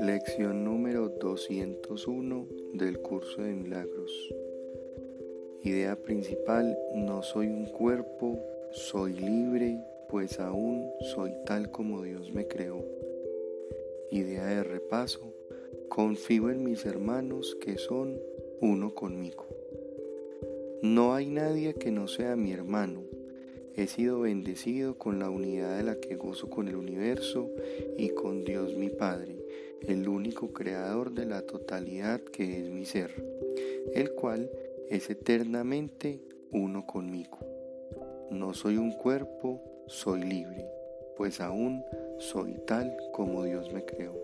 Lección número 201 del curso de milagros. Idea principal, no soy un cuerpo, soy libre, pues aún soy tal como Dios me creó. Idea de repaso, confío en mis hermanos que son uno conmigo. No hay nadie que no sea mi hermano. He sido bendecido con la unidad de la que gozo con el universo y con Dios mi Padre el único creador de la totalidad que es mi ser, el cual es eternamente uno conmigo. No soy un cuerpo, soy libre, pues aún soy tal como Dios me creó.